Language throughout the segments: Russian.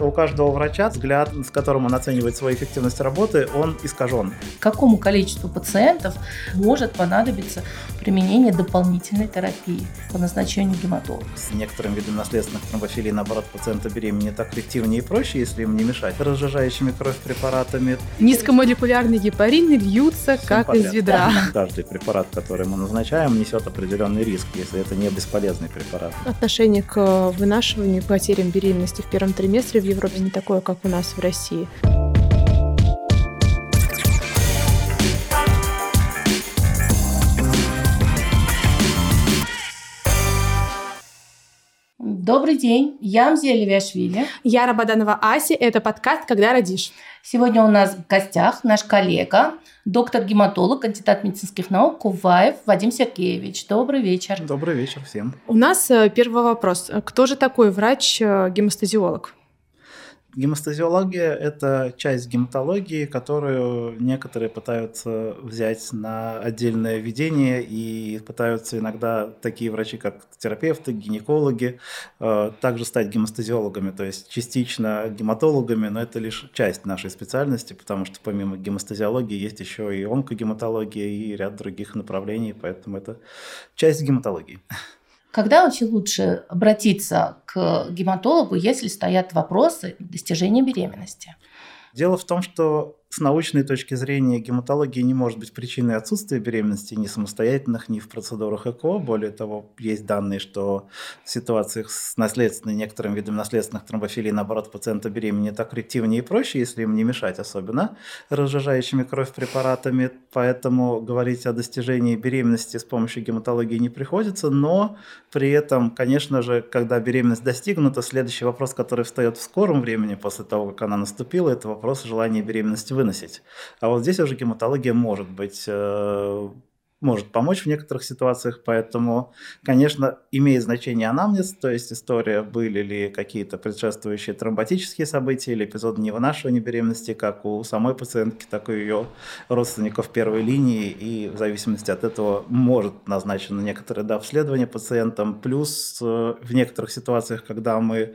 У каждого врача взгляд, с которым он оценивает свою эффективность работы, он искажен. Какому количеству пациентов может понадобиться применение дополнительной терапии по назначению гематолога? С некоторым видом наследственных тромбофилий, наоборот, пациента беременеть так эффективнее и проще, если им не мешать разжижающими кровь препаратами. Низкомолекулярные гепарины льются Всем как подряд. из ведра. Каждый препарат, который мы назначаем, несет определенный риск, если это не бесполезный препарат. Отношение к вынашиванию и потерям беременности в первом триместре в Европе не такое, как у нас в России. Добрый день, я Амзия Левиашвили. Я Рабаданова Ася, это подкаст «Когда родишь?». Сегодня у нас в гостях наш коллега, доктор-гематолог, кандидат медицинских наук Куваев Вадим Сергеевич. Добрый вечер. Добрый вечер всем. У нас э, первый вопрос. Кто же такой врач-гемостазиолог? Гемостазиология – это часть гематологии, которую некоторые пытаются взять на отдельное ведение и пытаются иногда такие врачи, как терапевты, гинекологи, э, также стать гемостазиологами, то есть частично гематологами, но это лишь часть нашей специальности, потому что помимо гемостазиологии есть еще и онкогематология и ряд других направлений, поэтому это часть гематологии. Когда вообще лучше обратиться к гематологу, если стоят вопросы достижения беременности? Дело в том, что с научной точки зрения гематология не может быть причиной отсутствия беременности ни самостоятельных, ни в процедурах ЭКО. Более того, есть данные, что в ситуациях с наследственной, некоторым видом наследственных тромбофилий, наоборот, пациента беременеть так эффективнее и проще, если им не мешать особенно разжижающими кровь препаратами. Поэтому говорить о достижении беременности с помощью гематологии не приходится, но при этом, конечно же, когда беременность достигнута, следующий вопрос, который встает в скором времени после того, как она наступила, это вопрос желания беременности выносить. А вот здесь уже гематология может быть э, может помочь в некоторых ситуациях, поэтому, конечно, имеет значение анамнез, то есть история, были ли какие-то предшествующие тромботические события или эпизоды невынашивания беременности, как у самой пациентки, так и у ее родственников первой линии, и в зависимости от этого может назначено некоторое да, обследование пациентам, плюс э, в некоторых ситуациях, когда мы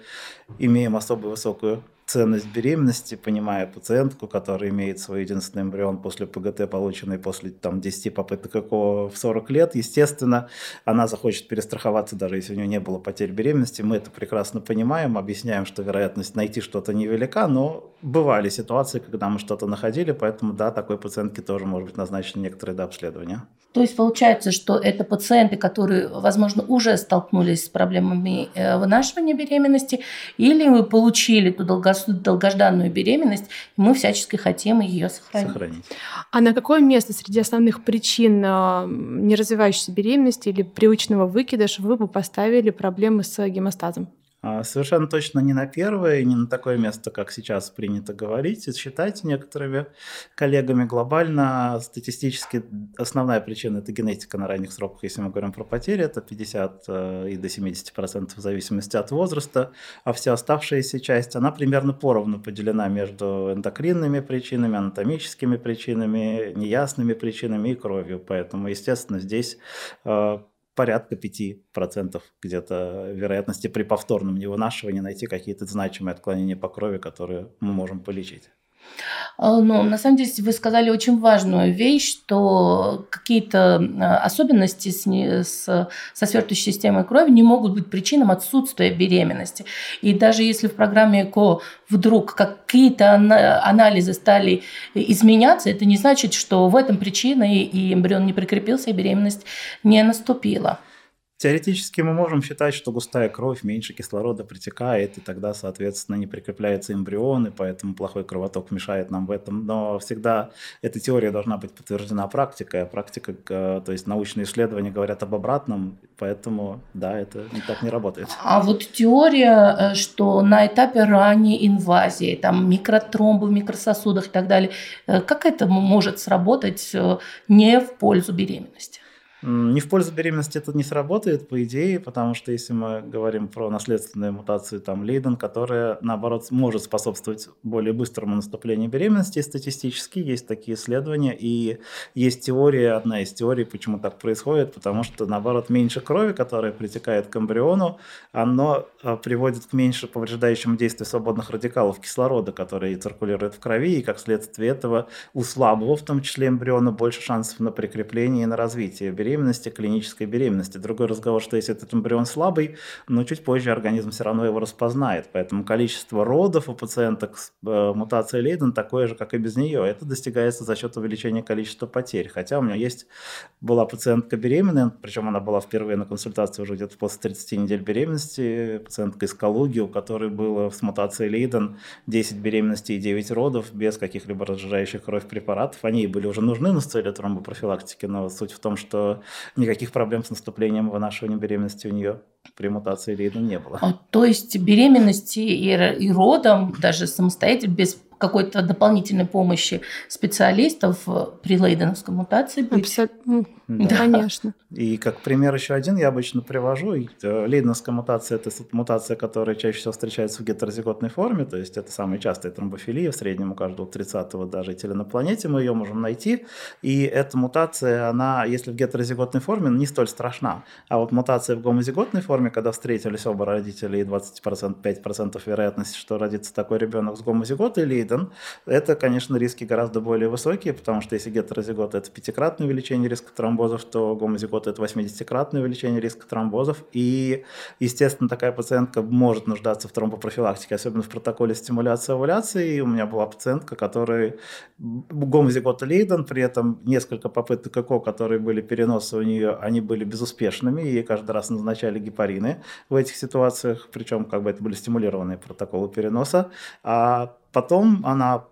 имеем особо высокую ценность беременности, понимая пациентку, которая имеет свой единственный эмбрион после ПГТ, полученный после там, 10 попыток ЭКО в 40 лет, естественно, она захочет перестраховаться, даже если у нее не было потерь беременности. Мы это прекрасно понимаем, объясняем, что вероятность найти что-то невелика, но бывали ситуации, когда мы что-то находили, поэтому да, такой пациентке тоже может быть назначено некоторое да, обследование. То есть получается, что это пациенты, которые, возможно, уже столкнулись с проблемами э, вынашивания беременности, или мы получили ту долгожданную беременность, и мы всячески хотим ее сохранить. Сохранить. А на какое место среди основных причин а, неразвивающейся беременности или привычного выкидыша вы бы поставили проблемы с гемостазом? А, совершенно точно не на первое не на такое место, как сейчас принято говорить. И считайте некоторыми коллегами глобально, статистически основная причина – это генетика на ранних сроках, если мы говорим про потери, это 50 э, и до 70% в зависимости от возраста, а вся оставшаяся часть, она примерно поровну поделена между эндокринными причинами, анатомическими причинами, неясными причинами и кровью. Поэтому, естественно, здесь э, порядка 5% где-то вероятности при повторном невынашивании найти какие-то значимые отклонения по крови, которые мы можем полечить. Ну, на самом деле, вы сказали очень важную вещь, что какие-то а, особенности с, с, со свертывающей системой крови не могут быть причиной отсутствия беременности. И даже если в программе ЭКО вдруг какие-то анализы стали изменяться, это не значит, что в этом причина и эмбрион не прикрепился, и беременность не наступила. Теоретически мы можем считать, что густая кровь меньше кислорода притекает, и тогда, соответственно, не прикрепляется эмбрион, и поэтому плохой кровоток мешает нам в этом. Но всегда эта теория должна быть подтверждена практикой, а практика, э, то есть научные исследования говорят об обратном, поэтому, да, это так не работает. А вот теория, э, что на этапе ранней инвазии, там микротромбы в микрососудах и так далее, э, как это может сработать не в пользу беременности? Не в пользу беременности это не сработает, по идее, потому что если мы говорим про наследственную мутацию там Лейден, которая, наоборот, может способствовать более быстрому наступлению беременности, статистически есть такие исследования, и есть теория, одна из теорий, почему так происходит, потому что, наоборот, меньше крови, которая притекает к эмбриону, оно а, приводит к меньше повреждающему действию свободных радикалов кислорода, которые циркулируют в крови, и как следствие этого у слабого, в том числе эмбриона, больше шансов на прикрепление и на развитие беременности, клинической беременности. Другой разговор, что если этот эмбрион слабый, но чуть позже организм все равно его распознает. Поэтому количество родов у пациенток с э, мутацией Лейден такое же, как и без нее. Это достигается за счет увеличения количества потерь. Хотя у меня есть была пациентка беременная, причем она была впервые на консультации уже где-то после 30 недель беременности, пациентка из Калуги, у которой было с мутацией Лейден 10 беременностей и 9 родов без каких-либо разжижающих кровь препаратов. Они были уже нужны на целью тромбопрофилактики, но суть в том, что никаких проблем с наступлением вынашивания беременности у нее при мутации Лейда не было. А, то есть беременности и, и родом даже самостоятельно, без какой-то дополнительной помощи специалистов при лейденовской мутации быть. Абсолютно. Да. Конечно. И как пример еще один я обычно привожу. Э, лейденовская мутация – это мутация, которая чаще всего встречается в гетерозиготной форме, то есть это самая частая тромбофилия, в среднем у каждого 30-го даже на планете мы ее можем найти. И эта мутация, она, если в гетерозиготной форме, не столь страшна. А вот мутация в гомозиготной форме, когда встретились оба родителя и 20%, 5% вероятность, что родится такой ребенок с гомозиготой Лейден, это, конечно, риски гораздо более высокие, потому что если гетерозигота – это пятикратное увеличение риска тромбозов, то гомозигота – это 80-кратное увеличение риска тромбозов. И, естественно, такая пациентка может нуждаться в тромбопрофилактике, особенно в протоколе стимуляции овуляции. И у меня была пациентка, которая гомозигота Лейден, при этом несколько попыток ЭКО, которые были переносы у нее, они были безуспешными, и ей каждый раз назначали гепарины в этих ситуациях, причем как бы это были стимулированные протоколы переноса. А потом она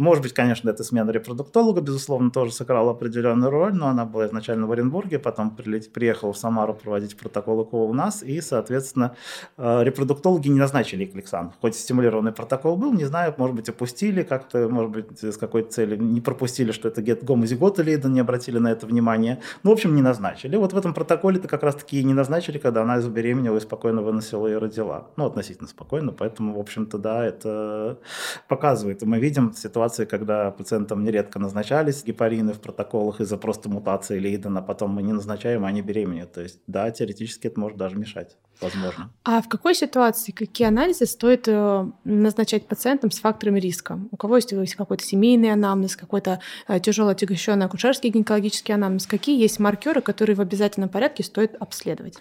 может быть, конечно, эта смена репродуктолога, безусловно, тоже сыграла определенную роль, но она была изначально в Оренбурге, потом приехала в Самару проводить протокол ЭКО у нас, и, соответственно, э, репродуктологи не назначили Эклексан. Хоть стимулированный протокол был, не знаю, может быть, опустили как-то, может быть, с какой-то целью, не пропустили, что это гет гомозигот или не обратили на это внимание. Ну, в общем, не назначили. Вот в этом протоколе-то как раз-таки и не назначили, когда она забеременела и спокойно выносила и родила. Ну, относительно спокойно, поэтому, в общем-то, да, это показывает. Мы видим ситуацию ситуации, когда пациентам нередко назначались гепарины в протоколах из-за просто мутации Лейдена, потом мы не назначаем, а они беременеют. То есть, да, теоретически это может даже мешать, возможно. А в какой ситуации какие анализы стоит э, назначать пациентам с факторами риска? У кого есть, есть какой-то семейный анамнез, какой-то э, тяжело отягощенный акушерский гинекологический анамнез? Какие есть маркеры, которые в обязательном порядке стоит обследовать?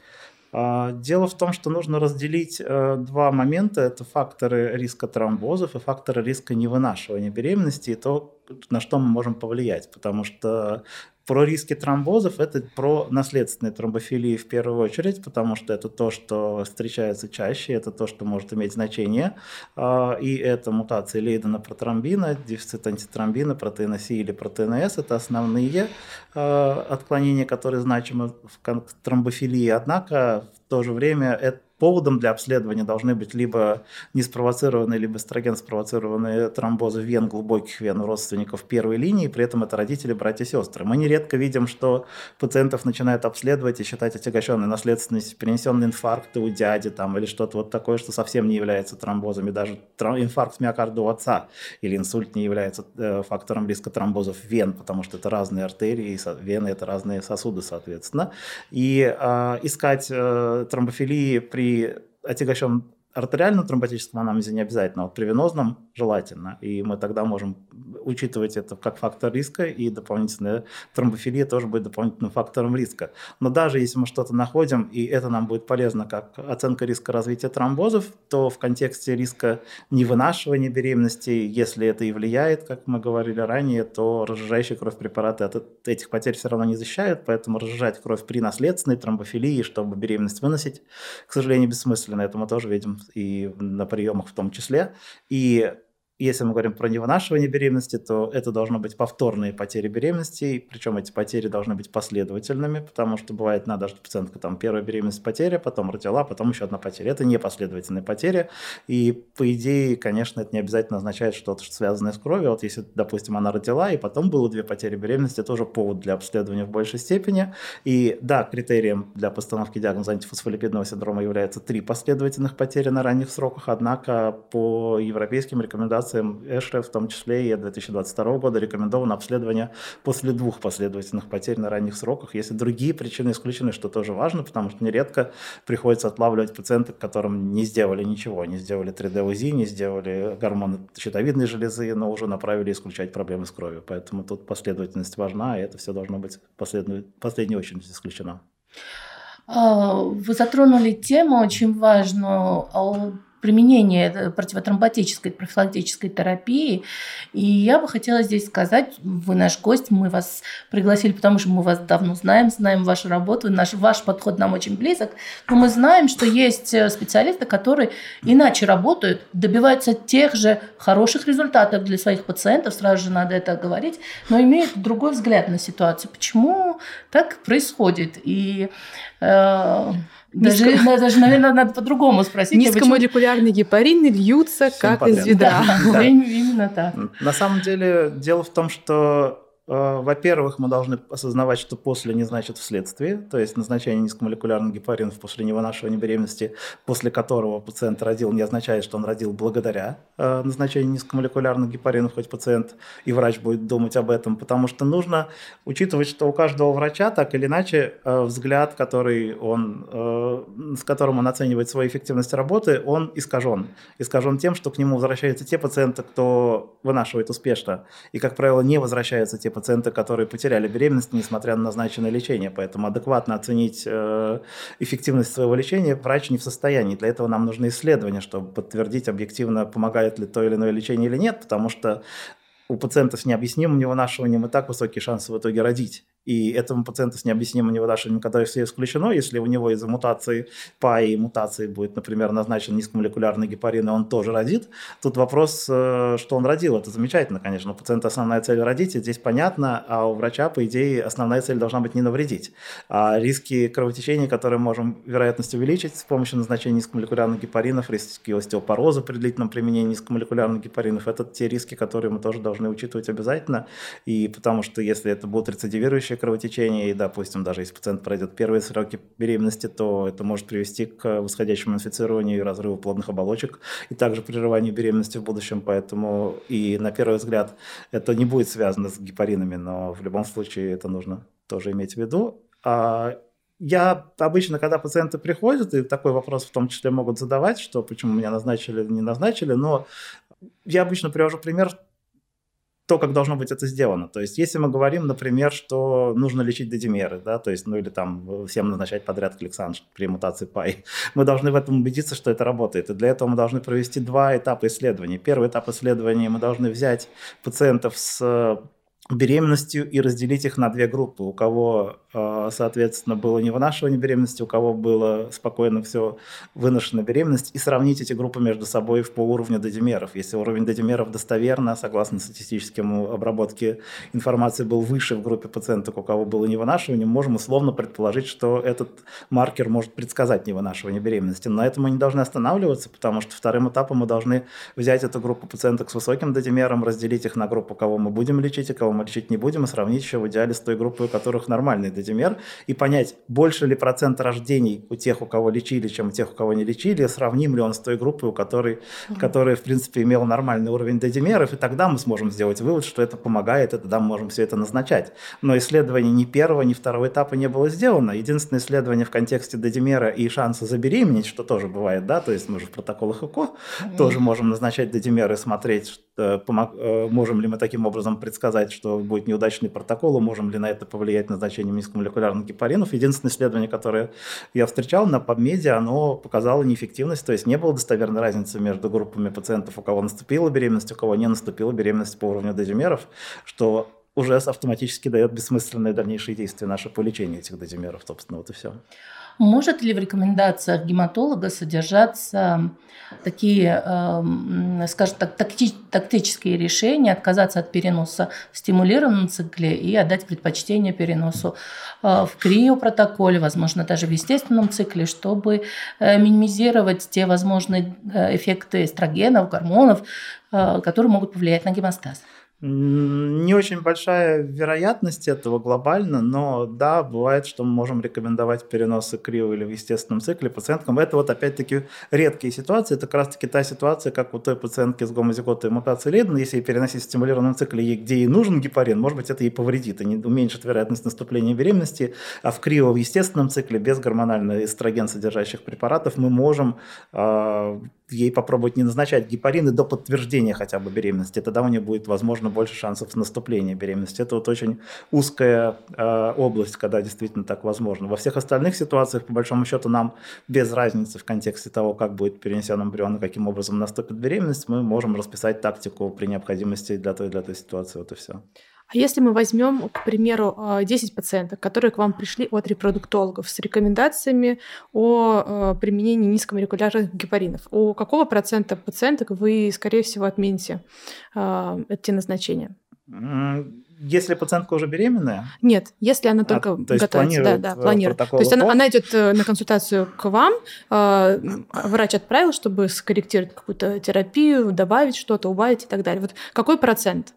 А, дело в том, что нужно разделить э, два момента. Это факторы риска тромбозов и факторы риска невынашивания беременности и то, на что мы можем повлиять. Потому что про риски тромбозов это про наследственные тромбофилии в первую очередь, потому что это то, что встречается чаще, это то, что может иметь значение. А, и это мутации Лейдена протромбина, дефицит антитромбина, протеина С или протеина С. Это основные а, отклонения, которые значимы в тромбофилии. Однако в то же время это Поводом для обследования должны быть либо неспровоцированные, либо эстроген спровоцированные тромбозы вен, глубоких вен у родственников первой линии, при этом это родители, братья, сестры. Мы нередко видим, что пациентов начинают обследовать и считать отягощенной наследственностью, перенесенные инфаркты у дяди там, или что-то вот такое, что совсем не является тромбозами. Даже инфаркт миокарда у отца или инсульт не является э, фактором риска тромбозов вен, потому что это разные артерии, вены это разные сосуды, соответственно. И э, искать э, тромбофилии при при отягощенном артериальном тромботическом анамнезе не обязательно, вот при венозном желательно. И мы тогда можем учитывать это как фактор риска, и дополнительная тромбофилия тоже будет дополнительным фактором риска. Но даже если мы что-то находим, и это нам будет полезно как оценка риска развития тромбозов, то в контексте риска невынашивания беременности, если это и влияет, как мы говорили ранее, то разжижающие кровь препараты от этих потерь все равно не защищают, поэтому разжижать кровь при наследственной тромбофилии, чтобы беременность выносить, к сожалению, бессмысленно. Это мы тоже видим и на приемах в том числе. И если мы говорим про невынашивание беременности, то это должно быть повторные потери беременности, причем эти потери должны быть последовательными, потому что бывает, надо, что пациентка там первая беременность потеря, потом родила, потом еще одна потеря. Это не последовательные потери, и по идее, конечно, это не обязательно означает что-то, что связанное с кровью. Вот если, допустим, она родила, и потом было две потери беременности, это уже повод для обследования в большей степени. И да, критерием для постановки диагноза антифосфолипидного синдрома является три последовательных потери на ранних сроках, однако по европейским рекомендациям рекомендациям ЭШР, в том числе и 2022 года, рекомендовано обследование после двух последовательных потерь на ранних сроках. Если другие причины исключены, что тоже важно, потому что нередко приходится отлавливать пациентов, которым не сделали ничего, не сделали 3D-УЗИ, не сделали гормоны щитовидной железы, но уже направили исключать проблемы с кровью. Поэтому тут последовательность важна, и это все должно быть в последней очередь исключено. А, вы затронули тему очень важную применение противотромботической профилактической терапии. И я бы хотела здесь сказать, вы наш гость, мы вас пригласили, потому что мы вас давно знаем, знаем вашу работу, наш, ваш подход нам очень близок, но мы знаем, что есть э, специалисты, которые иначе работают, добиваются тех же хороших результатов для своих пациентов, сразу же надо это говорить, но имеют другой взгляд на ситуацию. Почему так происходит? И э, даже, Низко... даже, наверное, надо по-другому спросить. Низкомолекулярные гепарины льются Всем как подряд. из ведра. Да, да. Именно так. На самом деле, дело в том, что во-первых, мы должны осознавать, что после не значит вследствие, то есть назначение низкомолекулярных гепаринов после невынашивания беременности, после которого пациент родил, не означает, что он родил благодаря э, назначению низкомолекулярных гепаринов, хоть пациент и врач будет думать об этом, потому что нужно учитывать, что у каждого врача так или иначе э, взгляд, который он, с которым он оценивает свою эффективность работы, он искажен. Искажен тем, что к нему возвращаются те пациенты, кто вынашивает успешно, и, как правило, не возвращаются те пациенты, пациенты, которые потеряли беременность, несмотря на назначенное лечение. Поэтому адекватно оценить э, эффективность своего лечения врач не в состоянии. Для этого нам нужны исследования, чтобы подтвердить объективно, помогает ли то или иное лечение или нет, потому что у пациентов с необъяснимым невынашиванием и так высокие шансы в итоге родить. И этому пациенту с необъяснимым невыдашиванием, все исключено, если у него из-за мутации ПАИ мутации будет, например, назначен низкомолекулярный гепарин, и он тоже родит, тут вопрос, э, что он родил. Это замечательно, конечно. У пациента основная цель родить, и здесь понятно, а у врача, по идее, основная цель должна быть не навредить. А риски кровотечения, которые можем вероятность увеличить с помощью назначения низкомолекулярных гепаринов, риски остеопороза при длительном применении низкомолекулярных гепаринов, это те риски, которые мы тоже должны учитывать обязательно. И потому что если это будут рецидивирующие кровотечение, и, допустим, даже если пациент пройдет первые сроки беременности, то это может привести к восходящему инфицированию и разрыву плодных оболочек, и также прерыванию беременности в будущем, поэтому и на первый взгляд это не будет связано с гепаринами, но в любом случае это нужно тоже иметь в виду. А я обычно, когда пациенты приходят, и такой вопрос в том числе могут задавать, что почему меня назначили, не назначили, но я обычно привожу пример то, как должно быть это сделано. То есть, если мы говорим, например, что нужно лечить дедимеры, да, то есть, ну или там всем назначать подряд кликсан при мутации ПАИ, мы должны в этом убедиться, что это работает. И для этого мы должны провести два этапа исследований. Первый этап исследования мы должны взять пациентов с беременностью и разделить их на две группы. У кого, э, соответственно, было не вынашивание беременности, у кого было спокойно все выношена беременность, и сравнить эти группы между собой по уровню дедимеров. Если уровень дедимеров достоверно, согласно статистическому обработке информации, был выше в группе пациентов, у кого было невынашивание, можем условно предположить, что этот маркер может предсказать невынашивание беременности. Но на этом мы не должны останавливаться, потому что вторым этапом мы должны взять эту группу пациенток с высоким дедимером, разделить их на группу, кого мы будем лечить и кого мы мы лечить не будем, и сравнить еще в идеале с той группой, у которых нормальный дедимер, и понять, больше ли процент рождений у тех, у кого лечили, чем у тех, у кого не лечили, сравним ли он с той группой, у которой, mm-hmm. которая, в принципе, имела нормальный уровень дедимеров, и тогда мы сможем сделать вывод, что это помогает, и тогда мы можем все это назначать. Но исследование ни первого, ни второго этапа не было сделано. Единственное исследование в контексте дедимера и шанса забеременеть, что тоже бывает, да, то есть мы же в протоколах ЭКО mm-hmm. тоже можем назначать дедимеры, смотреть, э, э, можем ли мы таким образом предсказать, что будет неудачный протокол, можем ли на это повлиять назначением низкомолекулярных гепаринов. Единственное исследование, которое я встречал на PubMed, оно показало неэффективность, то есть не было достоверной разницы между группами пациентов, у кого наступила беременность, у кого не наступила беременность по уровню дозимеров, что уже автоматически дает бессмысленные дальнейшие действия наши по лечению этих дозимеров, собственно, вот и все. Может ли в рекомендациях гематолога содержаться такие, эм, скажем так, такти, тактические решения, отказаться от переноса в стимулированном цикле и отдать предпочтение переносу э, в криопротоколе, возможно, даже в естественном цикле, чтобы э, минимизировать те возможные э, эффекты эстрогенов, гормонов, которые могут повлиять на гемостаз. Не очень большая вероятность этого глобально, но да, бывает, что мы можем рекомендовать переносы крио или в естественном цикле пациенткам. Это вот опять-таки редкие ситуации. Это как раз-таки та ситуация, как у той пациентки с гомозиготой мутацией Лейдена. Если ей переносить в стимулированном цикле, где ей нужен гепарин, может быть, это ей повредит и не уменьшит вероятность наступления беременности. А в крио в естественном цикле без гормонально эстроген содержащих препаратов мы можем э, ей попробовать не назначать гепарины до подтверждения хотя бы беременности. Тогда у нее будет, возможно, больше шансов наступления беременности. Это вот очень узкая э, область, когда действительно так возможно. Во всех остальных ситуациях, по большому счету, нам без разницы в контексте того, как будет перенесен эмбрион и каким образом наступит беременность, мы можем расписать тактику при необходимости для той, для той ситуации. Вот и все. А если мы возьмем, к примеру, 10 а, пациенток, которые к вам пришли от репродуктологов с рекомендациями о а, применении низкомолекулярных гепаринов, у какого процента пациенток вы, скорее всего, отмените а, эти назначения? Если пациентка уже беременная? Нет, если она только а, то есть готовится. Да, да, планирует. То есть она, она идет э, на консультацию к вам, врач отправил, чтобы скорректировать какую-то терапию, добавить что-то, убавить и так далее. Вот какой процент?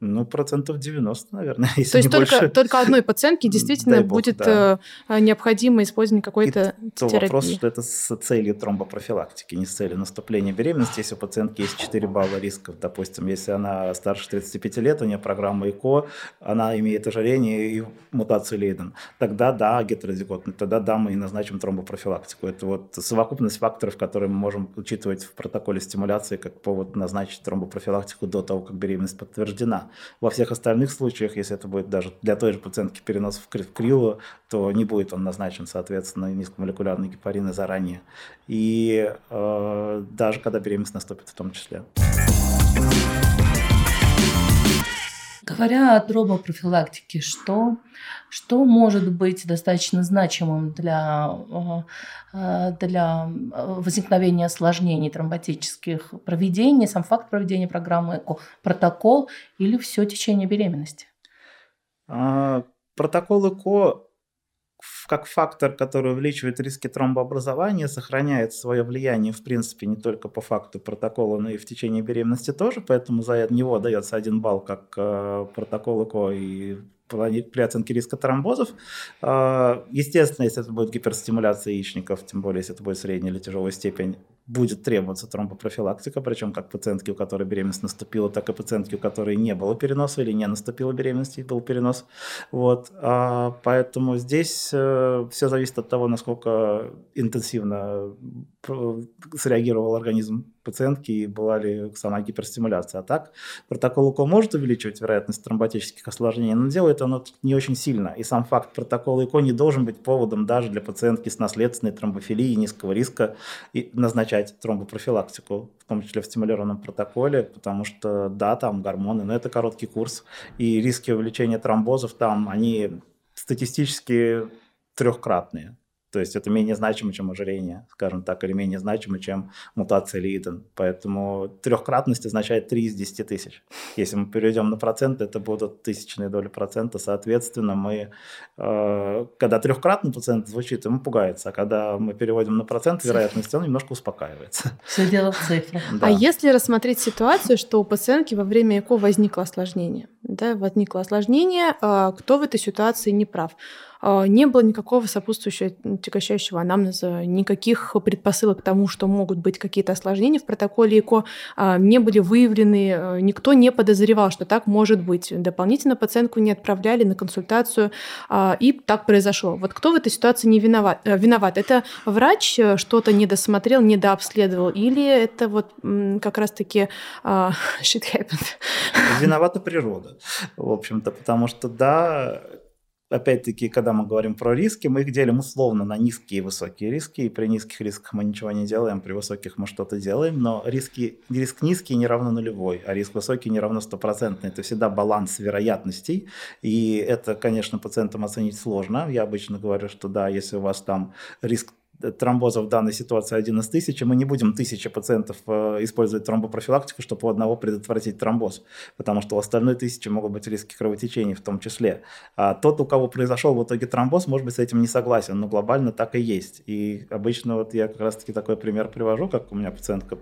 Ну, процентов 90, наверное, если То есть только, больше. только одной пациентке действительно бог, будет да. Э, необходимо использование какой-то И терапии. вопрос, что это с целью тромбопрофилактики, не с целью наступления беременности. Если у пациентки есть 4 балла рисков, допустим, если она старше 35 лет, у нее программа ЭКО, она имеет ожирение и мутацию Лейден, тогда да, гетерозиготный, тогда да, мы и назначим тромбопрофилактику. Это вот совокупность факторов, которые мы можем учитывать в протоколе стимуляции как повод назначить тромбопрофилактику до того, как беременность подтверждена. Во всех остальных случаях, если это будет даже для той же пациентки перенос в криво, то не будет он назначен, соответственно, низкомолекулярные гепарины заранее. И э, даже когда беременность наступит в том числе. Говоря о тромбопрофилактике, что, что может быть достаточно значимым для, э, для возникновения осложнений тромботических проведений, сам факт проведения программы ЭКО, протокол или все течение беременности? А, протокол ЭКО как фактор, который увеличивает риски тромбообразования, сохраняет свое влияние, в принципе, не только по факту протокола, но и в течение беременности тоже, поэтому за него дается один балл как э, протокол ЭКО и при оценке риска тромбозов. Э, естественно, если это будет гиперстимуляция яичников, тем более, если это будет средняя или тяжелая степень, будет требоваться тромбопрофилактика, причем как пациентки, у которой беременность наступила, так и пациентки, у которой не было переноса или не наступила беременность и был перенос. Вот. А, поэтому здесь э, все зависит от того, насколько интенсивно среагировал организм пациентки и была ли сама гиперстимуляция. А так протокол УКО может увеличивать вероятность тромботических осложнений, но делает оно не очень сильно. И сам факт протокола ЭКО не должен быть поводом даже для пациентки с наследственной тромбофилией низкого риска и назначать тромбопрофилактику, в том числе в стимулированном протоколе, потому что да, там гормоны, но это короткий курс, и риски увеличения тромбозов там, они статистически трехкратные. То есть это менее значимо, чем ожирение, скажем так, или менее значимо, чем мутация Лиден. Поэтому трехкратность означает 3 из 10 тысяч. Если мы перейдем на процент, это будут тысячные доли процента. Соответственно, мы, э, когда трехкратный процент звучит, ему пугается. А когда мы переводим на процент вероятности, он немножко успокаивается. Все дело в цифре. Да. А если рассмотреть ситуацию, что у пациентки во время ЭКО возникло осложнение, да, возникло осложнение, э, кто в этой ситуации не прав? А, не было никакого сопутствующего тягощающего анамнеза, никаких предпосылок к тому, что могут быть какие-то осложнения в протоколе ЭКО, а, не были выявлены, а, никто не подозревал, что так может быть. Дополнительно пациентку не отправляли на консультацию, и так произошло. Вот кто в этой ситуации не виноват? Э, виноват? Это врач э, что-то не досмотрел, не дообследовал, или это вот как раз-таки shit happened? Виновата природа, в общем-то, потому что, да, опять-таки, когда мы говорим про риски, мы их делим условно на низкие и высокие риски, и при низких рисках мы ничего не делаем, при высоких мы что-то делаем, но риски, риск низкий не равно нулевой, а риск высокий не равно стопроцентный. Это всегда баланс вероятностей, и это, конечно, пациентам оценить сложно. Я обычно говорю, что да, если у вас там риск тромбоза в данной ситуации один из тысячи, мы не будем тысячи пациентов э, использовать тромбопрофилактику, чтобы у одного предотвратить тромбоз, потому что у остальной тысячи могут быть риски кровотечений в том числе. А тот, у кого произошел в итоге тромбоз, может быть с этим не согласен, но глобально так и есть. И обычно вот я как раз-таки такой пример привожу, как у меня пациентка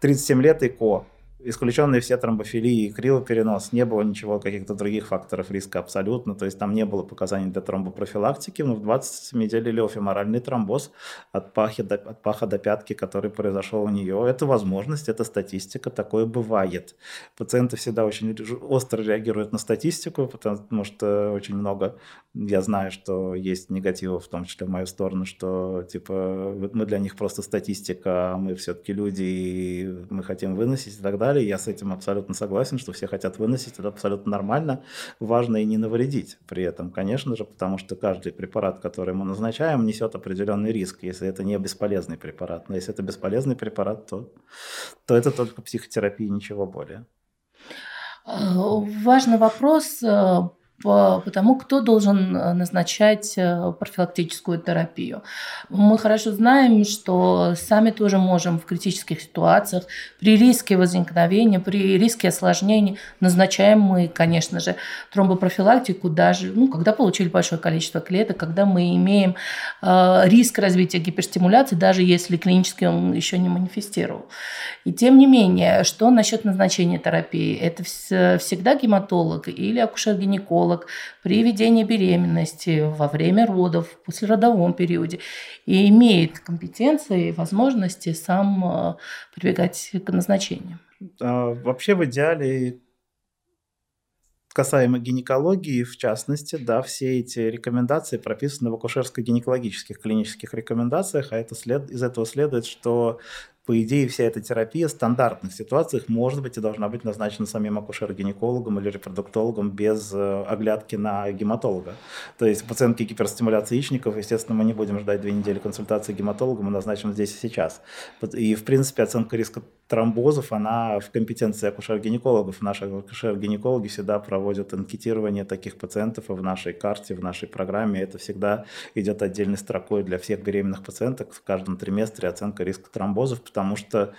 37 э, лет ИКО, исключенные все тромбофилии и кривоперенос, не было ничего, каких-то других факторов риска абсолютно, то есть там не было показаний для тромбопрофилактики, но в 20 делили феморальный тромбоз от, пахи до, от паха до пятки, который произошел у нее. Это возможность, это статистика, такое бывает. Пациенты всегда очень остро реагируют на статистику, потому что очень много, я знаю, что есть негатива, в том числе в мою сторону, что типа мы для них просто статистика, а мы все-таки люди, и мы хотим выносить и так далее далее. Я с этим абсолютно согласен, что все хотят выносить, это абсолютно нормально. Важно и не навредить при этом, конечно же, потому что каждый препарат, который мы назначаем, несет определенный риск, если это не бесполезный препарат. Но если это бесполезный препарат, то, то это только психотерапия, ничего более. Важный вопрос э, потому кто должен э, назначать э, профилактическую терапию. Мы хорошо знаем, что сами тоже можем в критических ситуациях при риске возникновения, при риске осложнений назначаем мы, конечно же, тромбопрофилактику даже, ну, когда получили большое количество клеток, когда мы имеем э, риск развития гиперстимуляции, даже если клинически он еще не манифестировал. И тем не менее, что насчет назначения терапии? Это всегда гематолог или акушер-гинеколог? Гинеколог при ведении беременности, во время родов, в послеродовом периоде и имеет компетенции и возможности сам э, прибегать к назначению. А, вообще в идеале касаемо гинекологии, в частности, да, все эти рекомендации прописаны в акушерско-гинекологических клинических рекомендациях, а это след, из этого следует, что по идее, вся эта терапия в стандартных ситуациях может быть и должна быть назначена самим акушер-гинекологом или репродуктологом без э, оглядки на гематолога. То есть пациентки гиперстимуляции яичников, естественно, мы не будем ждать две недели консультации гематолога, мы назначим здесь и сейчас. И, в принципе, оценка риска тромбозов, она в компетенции акушер-гинекологов. Наши акушер-гинекологи всегда проводят анкетирование таких пациентов в нашей карте, в нашей программе. Это всегда идет отдельной строкой для всех беременных пациенток в каждом триместре оценка риска тромбозов, потому что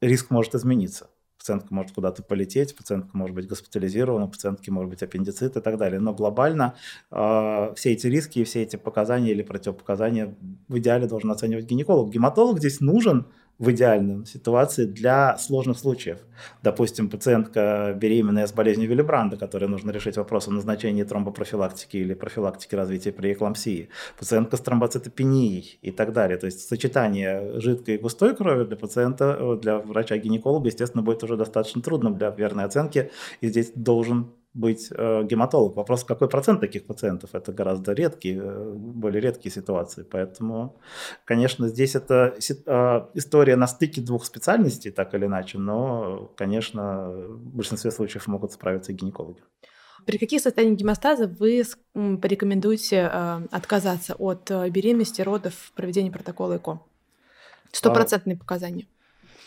риск может измениться. Пациентка может куда-то полететь, пациентка может быть госпитализирована, пациентке может быть аппендицит и так далее. Но глобально э, все эти риски и все эти показания или противопоказания в идеале должен оценивать гинеколог. Гематолог здесь нужен, в идеальной ситуации для сложных случаев. Допустим, пациентка беременная с болезнью Виллибранда, которой нужно решить вопрос о назначении тромбопрофилактики или профилактики развития преэклампсии, пациентка с тромбоцитопенией и так далее. То есть сочетание жидкой и густой крови для пациента, для врача-гинеколога, естественно, будет уже достаточно трудным для верной оценки, и здесь должен быть э, гематолог. Вопрос, какой процент таких пациентов? Это гораздо редкие, э, более редкие ситуации. Поэтому, конечно, здесь это э, история на стыке двух специальностей, так или иначе, но, конечно, в большинстве случаев могут справиться и гинекологи. При каких состояниях гемостаза вы порекомендуете э, отказаться от э, беременности, родов в проведении протокола ЭКО? Стопроцентные показания.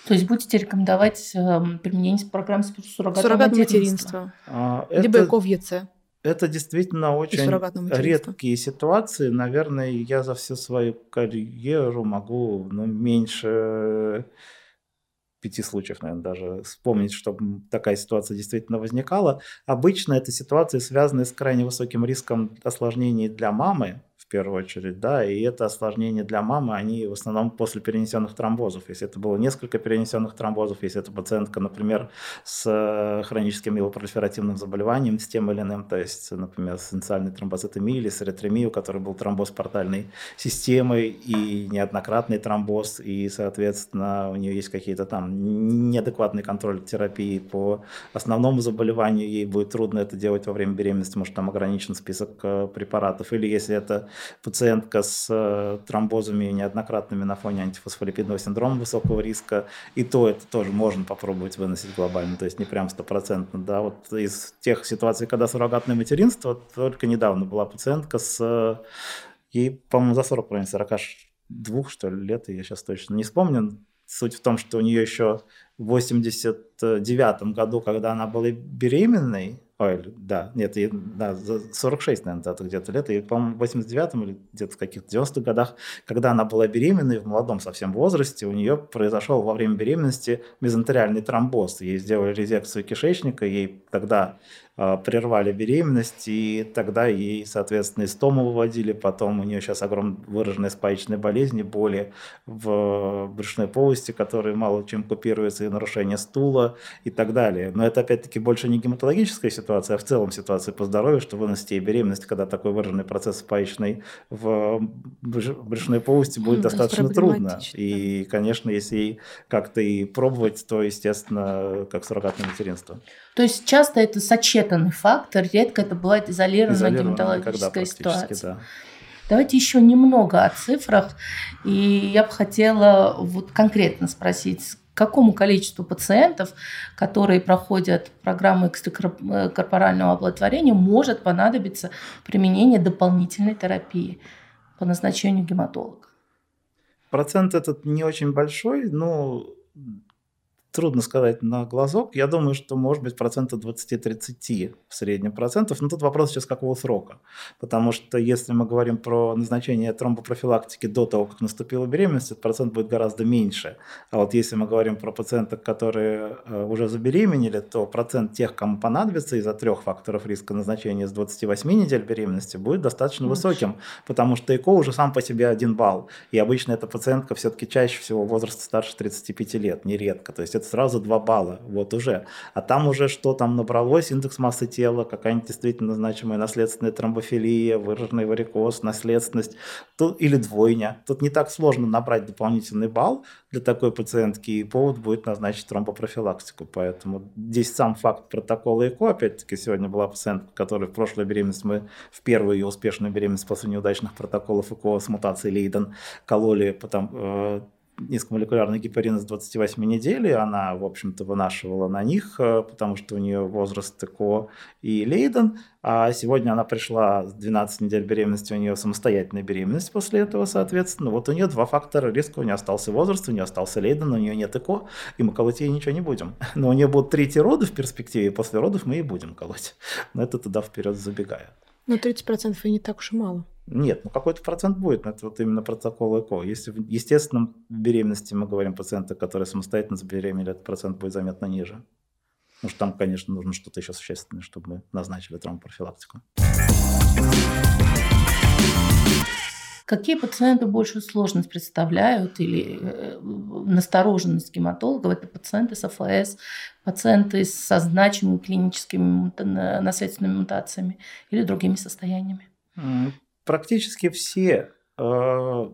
То есть будете рекомендовать э, применение программы суррогатного, суррогатного материнства? А, Либо это... ЭКО в ЕЦ. Это действительно очень редкие ситуации. Наверное, я за всю свою карьеру могу ну, меньше пяти случаев, наверное, даже вспомнить, чтобы такая ситуация действительно возникала. Обычно это ситуации, связанные с крайне высоким риском осложнений для мамы, первую очередь, да, и это осложнения для мамы, они в основном после перенесенных тромбозов. Если это было несколько перенесенных тромбозов, если это пациентка, например, с э, хроническим миелопролиферативным заболеванием, с тем или иным, то есть, например, с инициальной тромбоцитемией или с эритремией, у которой был тромбоз портальной системы и неоднократный тромбоз, и, соответственно, у нее есть какие-то там неадекватный контроль терапии по основному заболеванию, ей будет трудно это делать во время беременности, может, там ограничен список э, препаратов, или если это пациентка с э, тромбозами неоднократными на фоне антифосфолипидного синдрома высокого риска, и то это тоже можно попробовать выносить глобально, то есть не прям стопроцентно, да, вот из тех ситуаций, когда суррогатное материнство, только недавно была пациентка с, ей, по-моему, за 40, в районе 42, что ли, лет, я сейчас точно не вспомню, Суть в том, что у нее еще в 89 году, когда она была беременной, ой, да, нет, ей, да, 46, наверное, где-то лет, и, по-моему, в 89-м или где-то в каких-то 90-х годах, когда она была беременной в молодом совсем возрасте, у нее произошел во время беременности мезентериальный тромбоз. Ей сделали резекцию кишечника, ей тогда а, прервали беременность, и тогда ей, соответственно, стому выводили, потом у нее сейчас огромно выраженная спаечная болезнь, боли в брюшной полости, которые мало чем купируются, и нарушение стула и так далее. Но это, опять-таки, больше не гематологическая ситуация, а в целом ситуация по здоровью, что выносить ей беременность, когда такой выраженный процесс спаечной в брюшной полости будет ну, достаточно трудно. И, конечно, если как-то и пробовать, то, естественно, как суррогатное материнство. То есть часто это сочетанный фактор, редко это бывает изолированная гематологическая ситуация. Да. Давайте еще немного о цифрах. И я бы хотела вот конкретно спросить, какому количеству пациентов, которые проходят программу экстракорпорального оплодотворения, может понадобиться применение дополнительной терапии по назначению гематолога? Процент этот не очень большой, но трудно сказать на глазок. Я думаю, что может быть процента 20-30 в среднем процентов. Но тут вопрос сейчас какого срока. Потому что если мы говорим про назначение тромбопрофилактики до того, как наступила беременность, этот процент будет гораздо меньше. А вот если мы говорим про пациентов, которые э, уже забеременели, то процент тех, кому понадобится из-за трех факторов риска назначения с 28 недель беременности будет достаточно Лучше. высоким, потому что ЭКО уже сам по себе один балл. И обычно эта пациентка все-таки чаще всего возраста старше 35 лет, нередко. То есть это сразу 2 балла, вот уже. А там уже что там набралось, индекс массы тела, какая-нибудь действительно значимая наследственная тромбофилия, выраженный варикоз, наследственность, тут, или двойня. Тут не так сложно набрать дополнительный балл для такой пациентки, и повод будет назначить тромбопрофилактику. Поэтому здесь сам факт протокола ЭКО, опять-таки, сегодня была пациентка, которая в прошлой беременности, мы в первую ее успешную беременность после неудачных протоколов ЭКО с мутацией Лейден кололи потом, э, низкомолекулярный гепарин с 28 недели, она, в общем-то, вынашивала на них, э, потому что у нее возраст ЭКО и Лейден, а сегодня она пришла с 12 недель беременности, у нее самостоятельная беременность после этого, соответственно. Вот у нее два фактора риска, у нее остался возраст, у нее остался Лейден, у нее нет ЭКО, и мы колоть ей ничего не будем. Но у нее будут третьи роды в перспективе, и после родов мы и будем колоть. Но это туда вперед забегая. Но 30% и не так уж и мало. Нет, ну какой-то процент будет, это вот именно протокол ЭКО. Если в естественном беременности мы говорим пациенты, которые самостоятельно забеременели, этот процент будет заметно ниже. Потому что там, конечно, нужно что-то еще существенное, чтобы мы назначили травмопрофилактику. Какие пациенты большую сложность представляют или э, настороженность гематологов? Это пациенты с АФС, пациенты со значимыми клиническими наследственными мутациями или другими состояниями? Практически все э,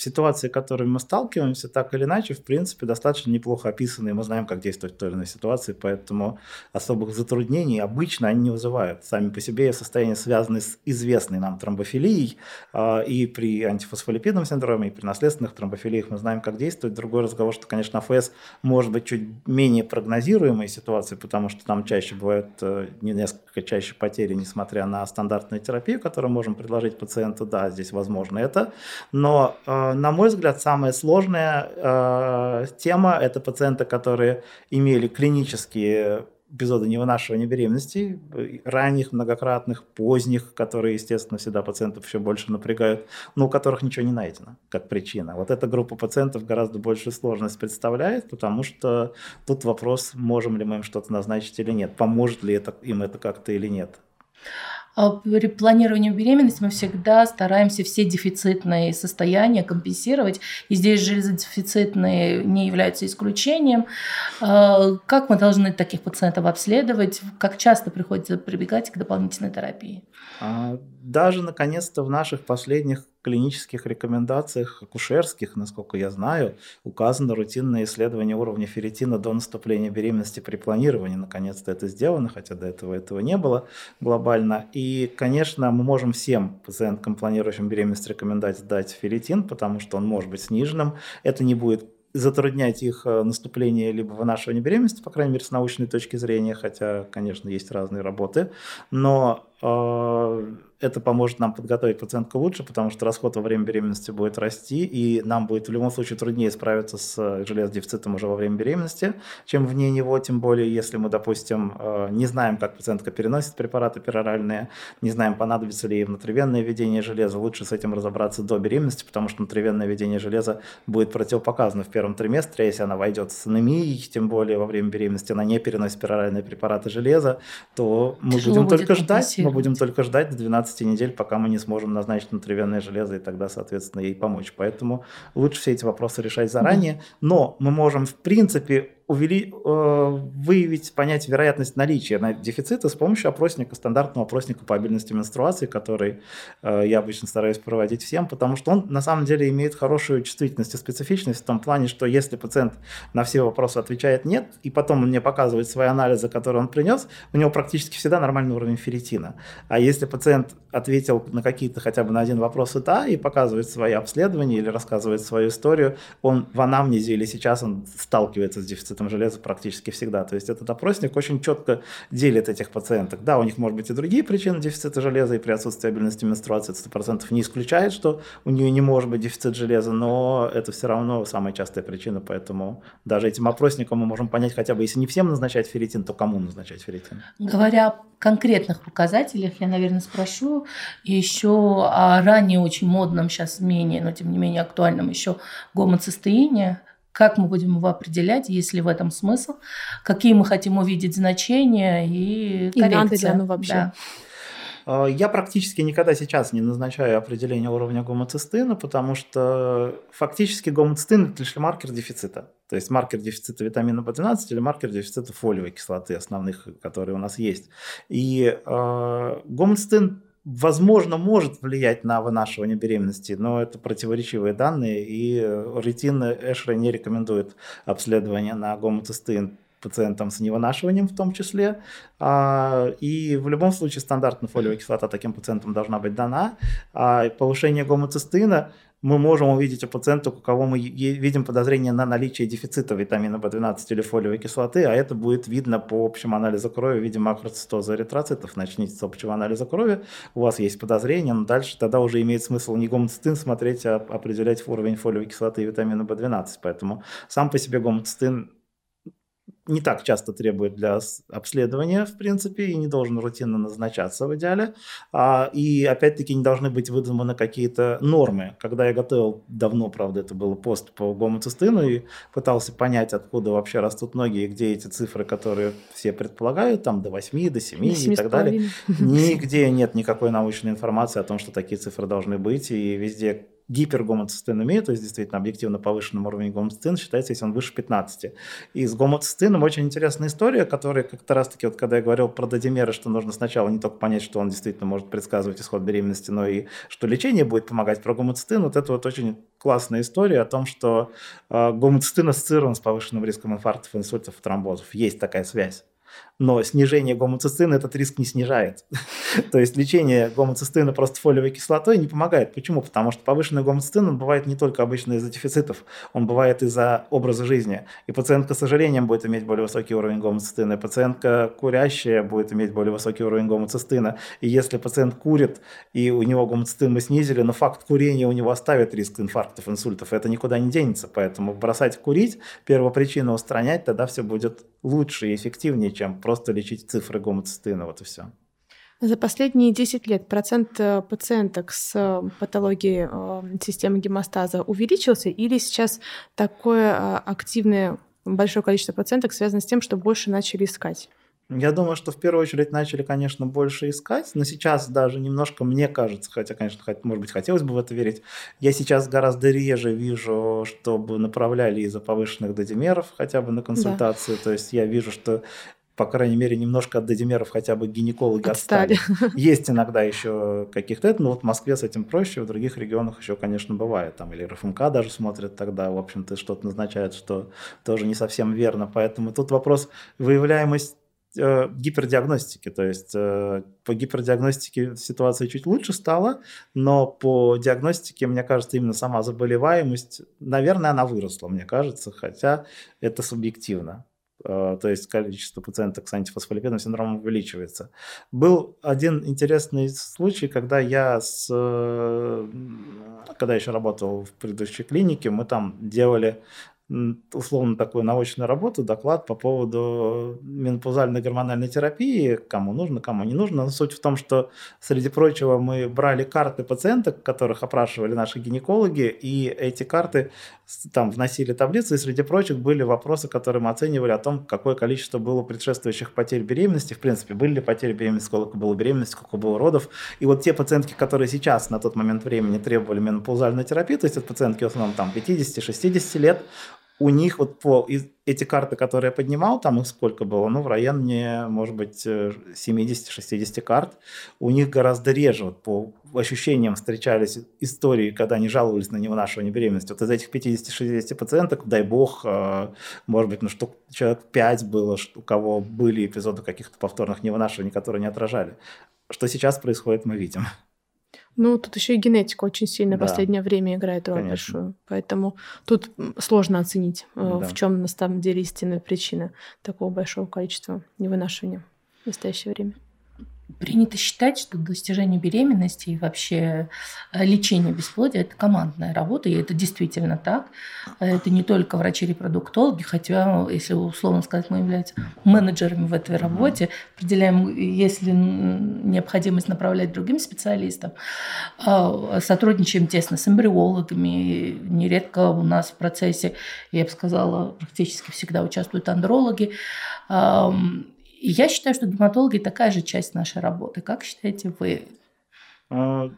ситуации, с которыми мы сталкиваемся, так или иначе, в принципе, достаточно неплохо описаны, и мы знаем, как действовать в той или иной ситуации, поэтому особых затруднений обычно они не вызывают. Сами по себе состояния связаны с известной нам тромбофилией, а, и при антифосфолипидном синдроме, и при наследственных тромбофилиях мы знаем, как действовать. Другой разговор, что, конечно, АФС может быть чуть менее прогнозируемой ситуацией, потому что там чаще бывают э, не несколько чаще потери, несмотря на стандартную терапию, которую можем предложить пациенту. Да, здесь возможно это, но э, на мой взгляд, самая сложная э, тема – это пациенты, которые имели клинические эпизоды невынашивания беременности, ранних, многократных, поздних, которые, естественно, всегда пациентов еще больше напрягают, но у которых ничего не найдено как причина. Вот эта группа пациентов гораздо большую сложность представляет, потому что тут вопрос, можем ли мы им что-то назначить или нет, поможет ли это, им это как-то или нет. А при планировании беременности мы всегда стараемся все дефицитные состояния компенсировать. И здесь железодефицитные не являются исключением. А как мы должны таких пациентов обследовать? Как часто приходится прибегать к дополнительной терапии? А, даже, наконец-то, в наших последних клинических рекомендациях акушерских, насколько я знаю, указано рутинное исследование уровня ферритина до наступления беременности при планировании. Наконец-то это сделано, хотя до этого этого не было глобально. И, конечно, мы можем всем пациенткам, планирующим беременность, рекомендовать сдать ферритин, потому что он может быть сниженным. Это не будет затруднять их э, наступление либо вынашивание беременности, по крайней мере, с научной точки зрения, хотя, конечно, есть разные работы, но это поможет нам подготовить пациентку лучше, потому что расход во время беременности будет расти, и нам будет в любом случае труднее справиться с железодефицитом уже во время беременности, чем вне него, тем более, если мы, допустим, э, не знаем, как пациентка переносит препараты пероральные, не знаем, понадобится ли ей внутривенное введение железа, лучше с этим разобраться до беременности, потому что внутривенное введение железа будет противопоказано в первом триместре, если она войдет с анемией, тем более во время беременности она не переносит пероральные препараты железа, то мы Тяжело будем только ждать, мы будем только ждать до 12 12 недель, пока мы не сможем назначить внутривенное железо и тогда, соответственно, ей помочь. Поэтому лучше все эти вопросы решать заранее. Но мы можем, в принципе, увели, э, выявить, понять вероятность наличия дефицита с помощью опросника, стандартного опросника по обильности менструации, который э, я обычно стараюсь проводить всем, потому что он на самом деле имеет хорошую чувствительность и специфичность в том плане, что если пациент на все вопросы отвечает «нет», и потом он мне показывает свои анализы, которые он принес, у него практически всегда нормальный уровень ферритина. А если пациент ответил на какие-то хотя бы на один вопрос «да», и показывает свои обследования или рассказывает свою историю, он в анамнезе или сейчас он сталкивается с дефицитом дефицитом железа практически всегда. То есть этот опросник очень четко делит этих пациенток. Да, у них может быть и другие причины дефицита железа, и при отсутствии обильности менструации это 100% не исключает, что у нее не может быть дефицит железа, но это все равно самая частая причина, поэтому даже этим опросником мы можем понять хотя бы, если не всем назначать ферритин, то кому назначать ферритин. Говоря о конкретных показателях, я, наверное, спрошу еще о ранее очень модном сейчас менее, но тем не менее актуальном еще гомоцистеине. Как мы будем его определять, есть ли в этом смысл, какие мы хотим увидеть значения и, и надо ли оно вообще. Да. А, я практически никогда сейчас не назначаю определение уровня гомоцистина, потому что фактически гомоцистин – это лишь маркер дефицита. То есть маркер дефицита витамина В12 или маркер дефицита фолиевой кислоты, основных, которые у нас есть. И э, гомоцистин возможно, может влиять на вынашивание беременности, но это противоречивые данные, и ретин Эшера не рекомендует обследование на гомоцистеин пациентам с невынашиванием в том числе. А, и в любом случае стандартная фолиевая кислота таким пациентам должна быть дана. А повышение гомоцистеина – мы можем увидеть у пациента, у кого мы видим подозрение на наличие дефицита витамина В12 или фолиевой кислоты, а это будет видно по общему анализу крови в виде макроцитоза эритроцитов. Начните с общего анализа крови, у вас есть подозрение, но дальше тогда уже имеет смысл не гомоцистин смотреть, а определять уровень фолиевой кислоты и витамина В12. Поэтому сам по себе гомоцистин не так часто требует для обследования, в принципе, и не должен рутинно назначаться в идеале. А, и опять-таки не должны быть выдуманы какие-то нормы. Когда я готовил, давно, правда, это был пост по гомоцистину, и пытался понять, откуда вообще растут ноги, и где эти цифры, которые все предполагают, там до 8, до 7 и так далее. Нигде нет никакой научной информации о том, что такие цифры должны быть, и везде гипергомоцистинемия, то есть действительно объективно повышенным уровнем гомоцистина, считается, если он выше 15. И с гомоцистином очень интересная история, которая как-то раз-таки, вот когда я говорил про додимеры, что нужно сначала не только понять, что он действительно может предсказывать исход беременности, но и что лечение будет помогать про гомоцистин, вот это вот очень классная история о том, что э, гомоцистин ассоциирован с повышенным риском инфарктов, инсультов и тромбозов. Есть такая связь но снижение гомоцистина этот риск не снижает. То есть лечение гомоцистина просто фолиевой кислотой не помогает. Почему? Потому что повышенный гомоцистин он бывает не только обычно из-за дефицитов, он бывает из-за образа жизни. И пациентка с ожирением будет иметь более высокий уровень гомоцистина, и пациентка курящая будет иметь более высокий уровень гомоцистина. И если пациент курит, и у него гомоцистин мы снизили, но факт курения у него оставит риск инфарктов, инсультов, это никуда не денется. Поэтому бросать курить, первопричину устранять, тогда все будет лучше и эффективнее, чем просто лечить цифры гомоцистина, вот и все. За последние 10 лет процент э, пациенток с э, патологией э, системы гемостаза увеличился или сейчас такое активное большое количество пациенток связано с тем, что больше начали искать? Я думаю, что в первую очередь начали, конечно, больше искать, но сейчас даже немножко, мне кажется, хотя, конечно, может быть, хотелось бы в это верить, я сейчас гораздо реже вижу, чтобы направляли из-за повышенных додимеров хотя бы на консультацию. Да. То есть я вижу, что по крайней мере, немножко от дедимеров хотя бы гинекологи отстали. отстали. Есть иногда еще каких-то, но вот в Москве с этим проще, в других регионах еще, конечно, бывает. Там или РФМК даже смотрят тогда, в общем-то, что-то назначают, что тоже не совсем верно. Поэтому тут вопрос выявляемость э, гипердиагностики. То есть э, по гипердиагностике ситуация чуть лучше стала, но по диагностике, мне кажется, именно сама заболеваемость, наверное, она выросла, мне кажется, хотя это субъективно. Э, то есть количество пациенток с антифосфолипидным синдромом увеличивается. Был один интересный случай, когда я с, э, когда еще работал в предыдущей клинике, мы там делали условно такую научную работу, доклад по поводу менопаузальной гормональной терапии, кому нужно, кому не нужно. Но суть в том, что, среди прочего, мы брали карты пациенток, которых опрашивали наши гинекологи, и эти карты там вносили таблицу, и среди прочих были вопросы, которые мы оценивали о том, какое количество было предшествующих потерь беременности, в принципе, были ли потери беременности, сколько было беременности, сколько было родов. И вот те пациентки, которые сейчас на тот момент времени требовали менопаузальной терапии, то есть это пациентки в основном там 50-60 лет, у них вот по эти карты, которые я поднимал, там их сколько было, ну, в районе, может быть, 70-60 э, карт, у них гораздо реже, вот по ощущениям встречались истории, когда они жаловались на невынашивание беременности. Вот из этих 50-60 пациенток, дай бог, э, может быть, ну, что человек 5 было, у кого были эпизоды каких-то повторных невынашиваний, которые не отражали. Что сейчас происходит, мы видим. Ну, тут еще и генетика очень сильно в последнее время играет роль Конечно. большую. Поэтому тут сложно оценить, э, да. в чем на самом деле истинная причина такого большого количества невынашивания в настоящее время. Принято считать, что достижение беременности и вообще э, лечение бесплодия – это командная работа, и это действительно так. Это не только врачи-репродуктологи, хотя, если условно сказать, мы являемся менеджерами в этой работе, определяем, если необходимость направлять другим специалистам, а, сотрудничаем тесно с эмбриологами, нередко у нас в процессе, я бы сказала, практически всегда участвуют андрологи, я считаю, что гематологи такая же часть нашей работы. Как считаете вы? А,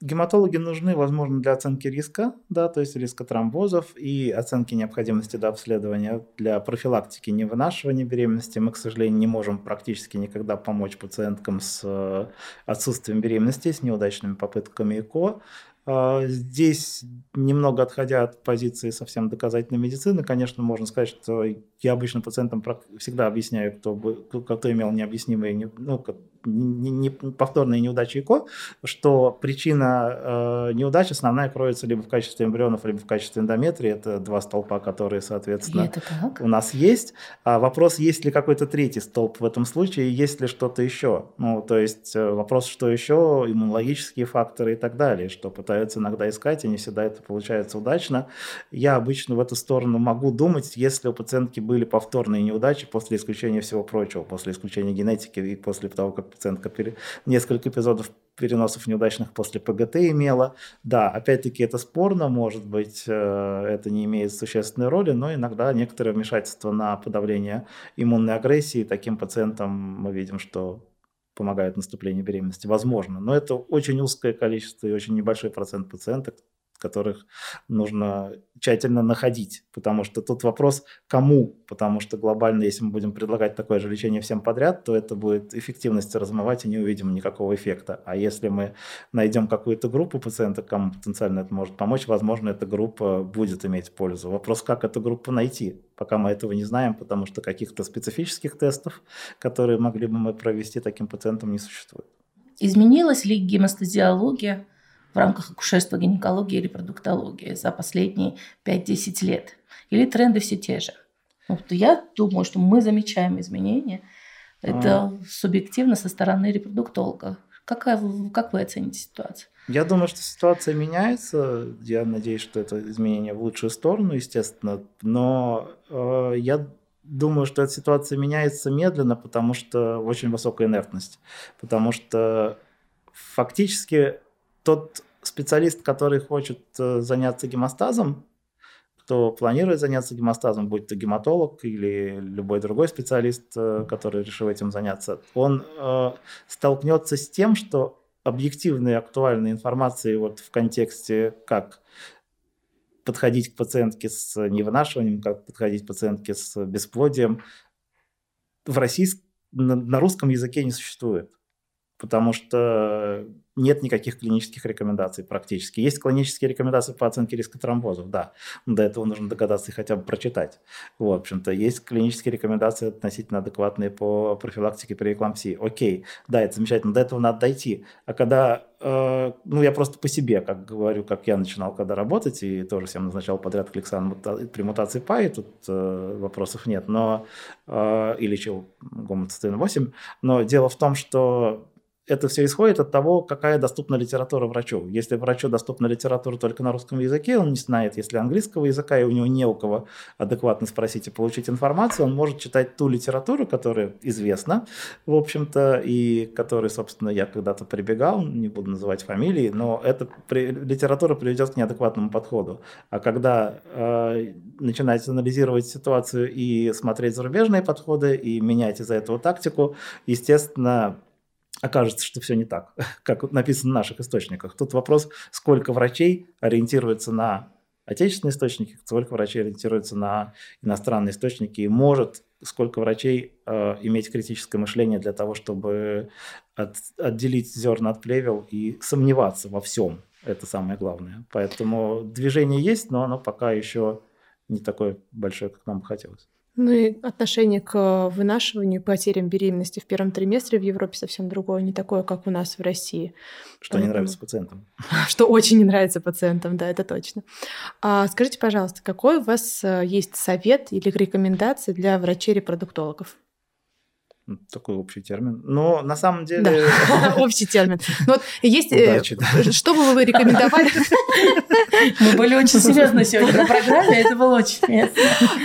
гематологи нужны, возможно, для оценки риска, да, то есть риска тромбозов и оценки необходимости до обследования для профилактики невынашивания беременности. Мы, к сожалению, не можем практически никогда помочь пациенткам с э, отсутствием беременности, с неудачными попытками ЭКО. А, здесь, немного отходя от позиции совсем доказательной медицины, конечно, можно сказать, что я обычно пациентам всегда объясняю, кто, кто имел необъяснимые, ну, не, не, повторные неудачи ЭКО, что причина э, неудачи основная кроется либо в качестве эмбрионов, либо в качестве эндометрии. Это два столпа, которые, соответственно, у нас есть. А вопрос, есть ли какой-то третий столб в этом случае, есть ли что-то еще. Ну, то есть э, вопрос, что еще, иммунологические факторы и так далее, что пытаются иногда искать, и не всегда это получается удачно. Я обычно в эту сторону могу думать, если у пациентки были повторные неудачи после исключения всего прочего, после исключения генетики и после того, как пациентка пере... несколько эпизодов переносов неудачных после ПГТ имела. Да, опять-таки это спорно, может быть, э, это не имеет существенной роли, но иногда некоторое вмешательство на подавление иммунной агрессии таким пациентам мы видим, что помогает наступлению беременности. Возможно, но это очень узкое количество и очень небольшой процент пациенток, которых нужно тщательно находить, потому что тут вопрос кому, потому что глобально, если мы будем предлагать такое же лечение всем подряд, то это будет эффективность размывать и не увидим никакого эффекта. А если мы найдем какую-то группу пациентов, кому потенциально это может помочь, возможно, эта группа будет иметь пользу. Вопрос, как эту группу найти, пока мы этого не знаем, потому что каких-то специфических тестов, которые могли бы мы провести таким пациентам, не существует. Изменилась ли гемостазиология в рамках акушерства, гинекологии и репродуктологии за последние 5-10 лет? Или тренды все те же? Вот я думаю, что мы замечаем изменения. Это а... субъективно со стороны репродуктолога. Какая, как вы оцените ситуацию? Я думаю, что ситуация меняется. Я надеюсь, что это изменение в лучшую сторону, естественно. Но э, я думаю, что эта ситуация меняется медленно, потому что очень высокая инертность. Потому что фактически тот специалист, который хочет э, заняться гемостазом, кто планирует заняться гемостазом, будь то гематолог или любой другой специалист, э, который решил этим заняться, он э, столкнется с тем, что объективной актуальной информации вот в контексте, как подходить к пациентке с невынашиванием, как подходить к пациентке с бесплодием, в России на, на русском языке не существует потому что нет никаких клинических рекомендаций практически. Есть клинические рекомендации по оценке риска тромбозов, да. До этого нужно догадаться и хотя бы прочитать. В общем-то, есть клинические рекомендации относительно адекватные по профилактике при эклампсии. Окей, да, это замечательно, до этого надо дойти. А когда, э, ну, я просто по себе, как говорю, как я начинал когда работать, и тоже всем назначал подряд кликсан при мутации ПАИ, тут э, вопросов нет, но, э, и лечил гомоцистеин 8, но дело в том, что это все исходит от того, какая доступна литература врачу. Если врачу доступна литература только на русском языке, он не знает, если английского языка, и у него не у кого адекватно спросить и получить информацию, он может читать ту литературу, которая известна, в общем-то, и которой, собственно, я когда-то прибегал, не буду называть фамилии, но эта литература приведет к неадекватному подходу. А когда э, начинаете анализировать ситуацию и смотреть зарубежные подходы, и менять из-за этого тактику, естественно, окажется, что все не так, как написано в наших источниках. Тут вопрос, сколько врачей ориентируется на отечественные источники, сколько врачей ориентируется на иностранные источники, и может сколько врачей э, иметь критическое мышление для того, чтобы от, отделить зерна от плевел и сомневаться во всем. Это самое главное. Поэтому движение есть, но оно пока еще не такое большое, как нам бы хотелось. Ну и отношение к вынашиванию и потерям беременности в первом триместре в Европе совсем другое, не такое, как у нас в России. Что Поэтому... не нравится пациентам. Что очень не нравится пациентам, да, это точно. А скажите, пожалуйста, какой у вас э, есть совет или рекомендации для врачей-репродуктологов? Такой общий термин. Но на самом деле... Да, общий термин. Ну вот есть... Э, Удачи, да. Что бы вы рекомендовали? Мы были очень серьезны сегодня на программе, это было очень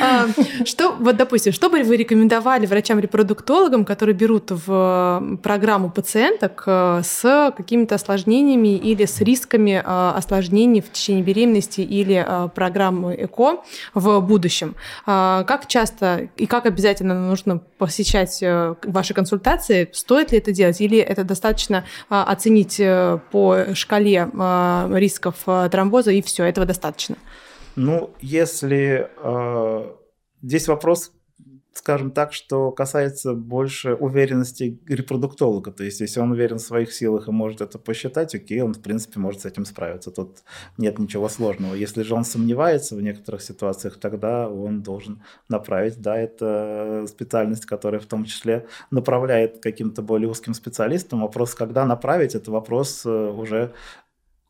а, Что, вот, допустим, что бы вы рекомендовали врачам-репродуктологам, которые берут в программу пациенток э, с какими-то осложнениями или с рисками э, осложнений в течение беременности или программы ЭКО в будущем? А, как часто и как обязательно нужно посещать вашей консультации, стоит ли это делать, или это достаточно а, оценить э, по шкале а, рисков а, тромбоза, и все, этого достаточно? Ну, если э, здесь вопрос скажем так, что касается больше уверенности репродуктолога. То есть, если он уверен в своих силах и может это посчитать, окей, он, в принципе, может с этим справиться. Тут нет ничего сложного. Если же он сомневается в некоторых ситуациях, тогда он должен направить. Да, это специальность, которая в том числе направляет каким-то более узким специалистам. Вопрос, когда направить, это вопрос э, уже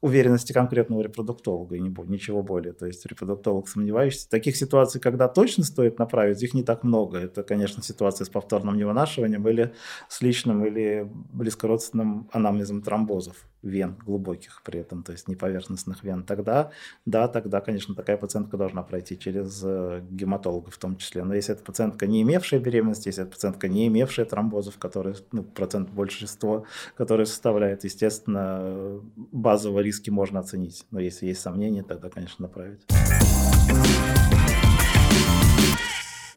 уверенности конкретного репродуктолога и не, ничего более. То есть репродуктолог сомневающийся. Таких ситуаций, когда точно стоит направить, их не так много. Это, конечно, ситуации с повторным невынашиванием или с личным или близкородственным анамнезом тромбозов вен глубоких при этом, то есть не поверхностных вен, тогда, да, тогда, конечно, такая пациентка должна пройти через э, гематолога в том числе. Но если это пациентка, не имевшая беременности, если это пациентка, не имевшая тромбозов, которые, ну, процент большинства, которые составляет, естественно, базовые риски можно оценить. Но если есть сомнения, тогда, конечно, направить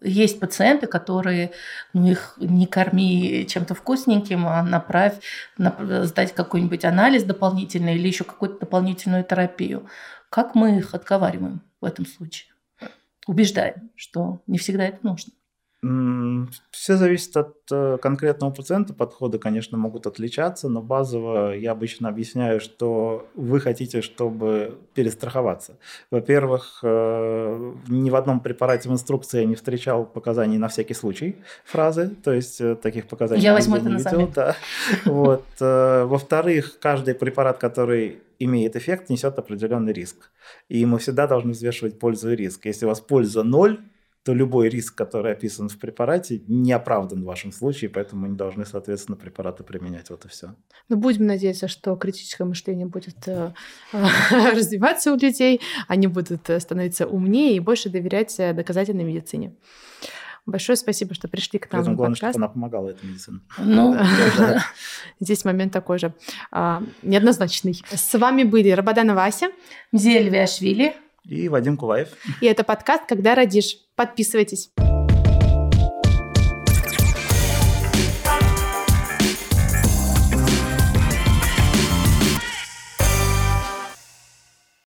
есть пациенты, которые, ну, их не корми чем-то вкусненьким, а направь, направь сдать какой-нибудь анализ дополнительный или еще какую-то дополнительную терапию. Как мы их отговариваем в этом случае? Убеждаем, что не всегда это нужно. Все зависит от э, конкретного пациента. Подходы, конечно, могут отличаться, но базово я обычно объясняю, что вы хотите, чтобы перестраховаться. Во-первых, э, ни в одном препарате в инструкции я не встречал показаний на всякий случай фразы, то есть э, таких показаний я возьму это не на видел. Да. Вот. Во-вторых, каждый препарат, который имеет эффект, несет определенный риск. И мы всегда должны взвешивать пользу и риск. Если у вас польза ноль, то любой риск, который описан в препарате, не оправдан в вашем случае, поэтому мы не должны, соответственно, препараты применять. Вот и все. Ну, будем надеяться, что критическое мышление будет э, развиваться у людей, они будут э, становиться умнее и больше доверять э, доказательной медицине. Большое спасибо, что пришли к нам Поэтому главное, чтобы она помогала этой медицине. Ну, Здесь момент такой же а, неоднозначный. С вами были Рабаданова Ася, Мзель Виашвили и Вадим Кулаев. И это подкаст «Когда родишь». Подписывайтесь.